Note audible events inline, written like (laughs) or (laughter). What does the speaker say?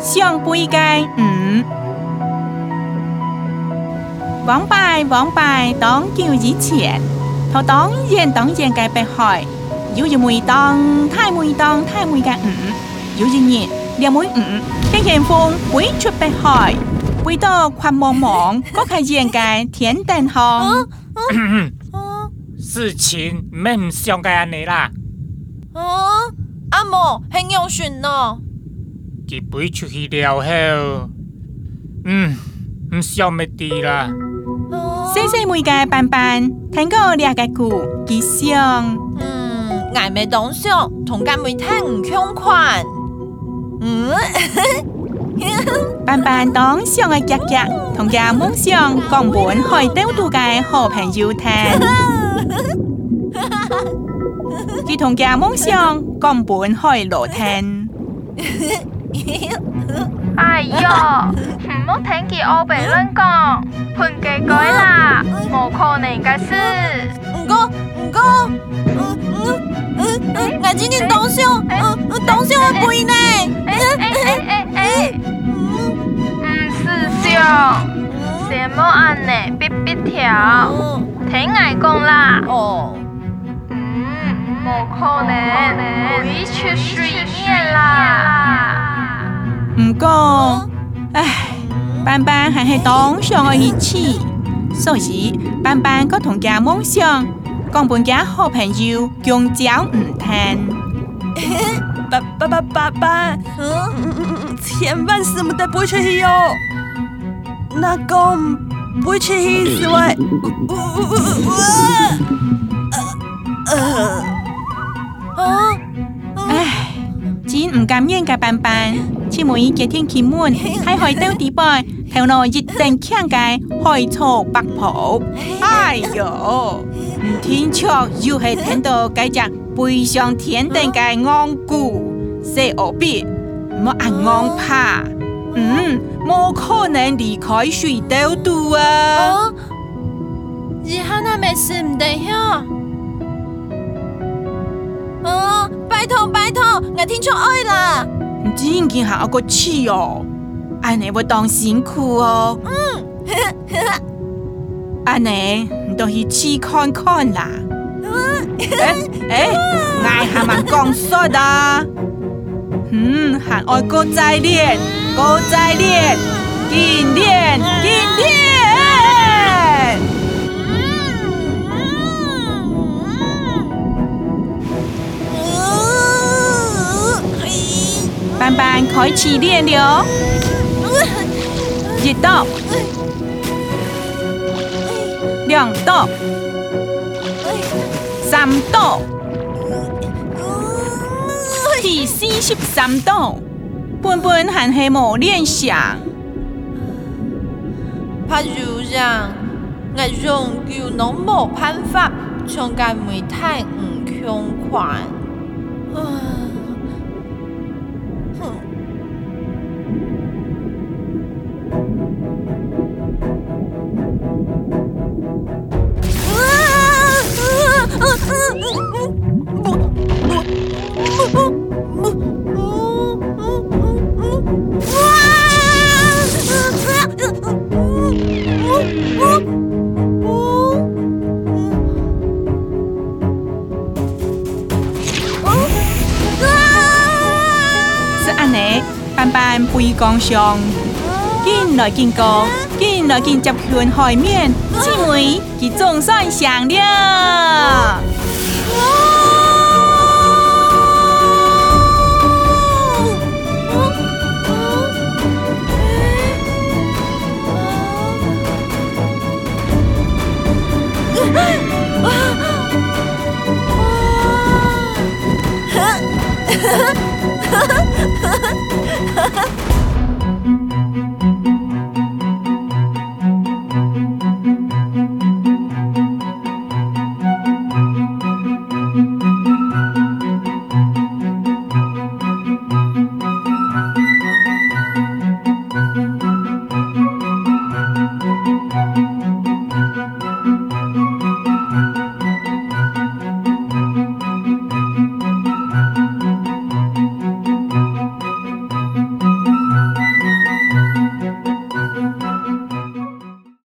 上辈界，嗯。往拜往拜，当旧以前，他当人当人的北海，有一门当，太门当，太门界嗯。有一年，两门嗯，天旋风吹出北海，回到宽茫茫，我看人间天更好。事情没想个安尼啦。啊，阿嬷很优秀呢。几辈出去了后，嗯，唔少咪滴啦。细细咪个班班，听过两个故，几想？嗯，挨咪当想，同家咪听唔慷款。嗯，(laughs) 班班当想个夹夹，同家梦想讲本开到大好朋友听。佢 (laughs) 同哈梦想哈本哈哈哈！(laughs) 哎呦，唔好听佮乌白乱讲，喷鸡改啦，冇可能嘅事。唔过唔过，嗯嗯嗯嗯，眼睛点东西哦，嗯东西会变呢，嗯嗯嗯嗯，唔是相，羡慕安呢，必必跳，听我讲啦，哦，冇可能，鬼出水面啦。唔过，唉，班班还是当上我一起，所以班班个同家梦想，讲本家好朋友永久唔听。(laughs) 爸爸爸爸爸，嗯，千万是唔得不去医哦。那讲不去医之外，呜呜呜呜啊！啊，唉，真唔甘愿噶班班。只母一天起摸，还海到迪拜，头脑一整欠海偷把剖。哎哟，听错，又系听到几只背上天顶嘅昂古。是何必？莫按安怕？嗯，冇可能离开水岛度啊。以那没事，唔得拜托拜托，我听错今天还要过去哦，阿奶会当辛苦哦。嗯，呵呵，阿奶，你都去去看看啦。哎哎，我还蛮讲说的，嗯，还我个再练，再练，再练，再。班开始练了，一度、两度、三度，第四十三度，笨笨和黑望练下。拍受伤，我用旧农某办法，冲干煤炭唔强款。班班背岗上，见来见过，见来见只看海面，姊妹，佮中山相了。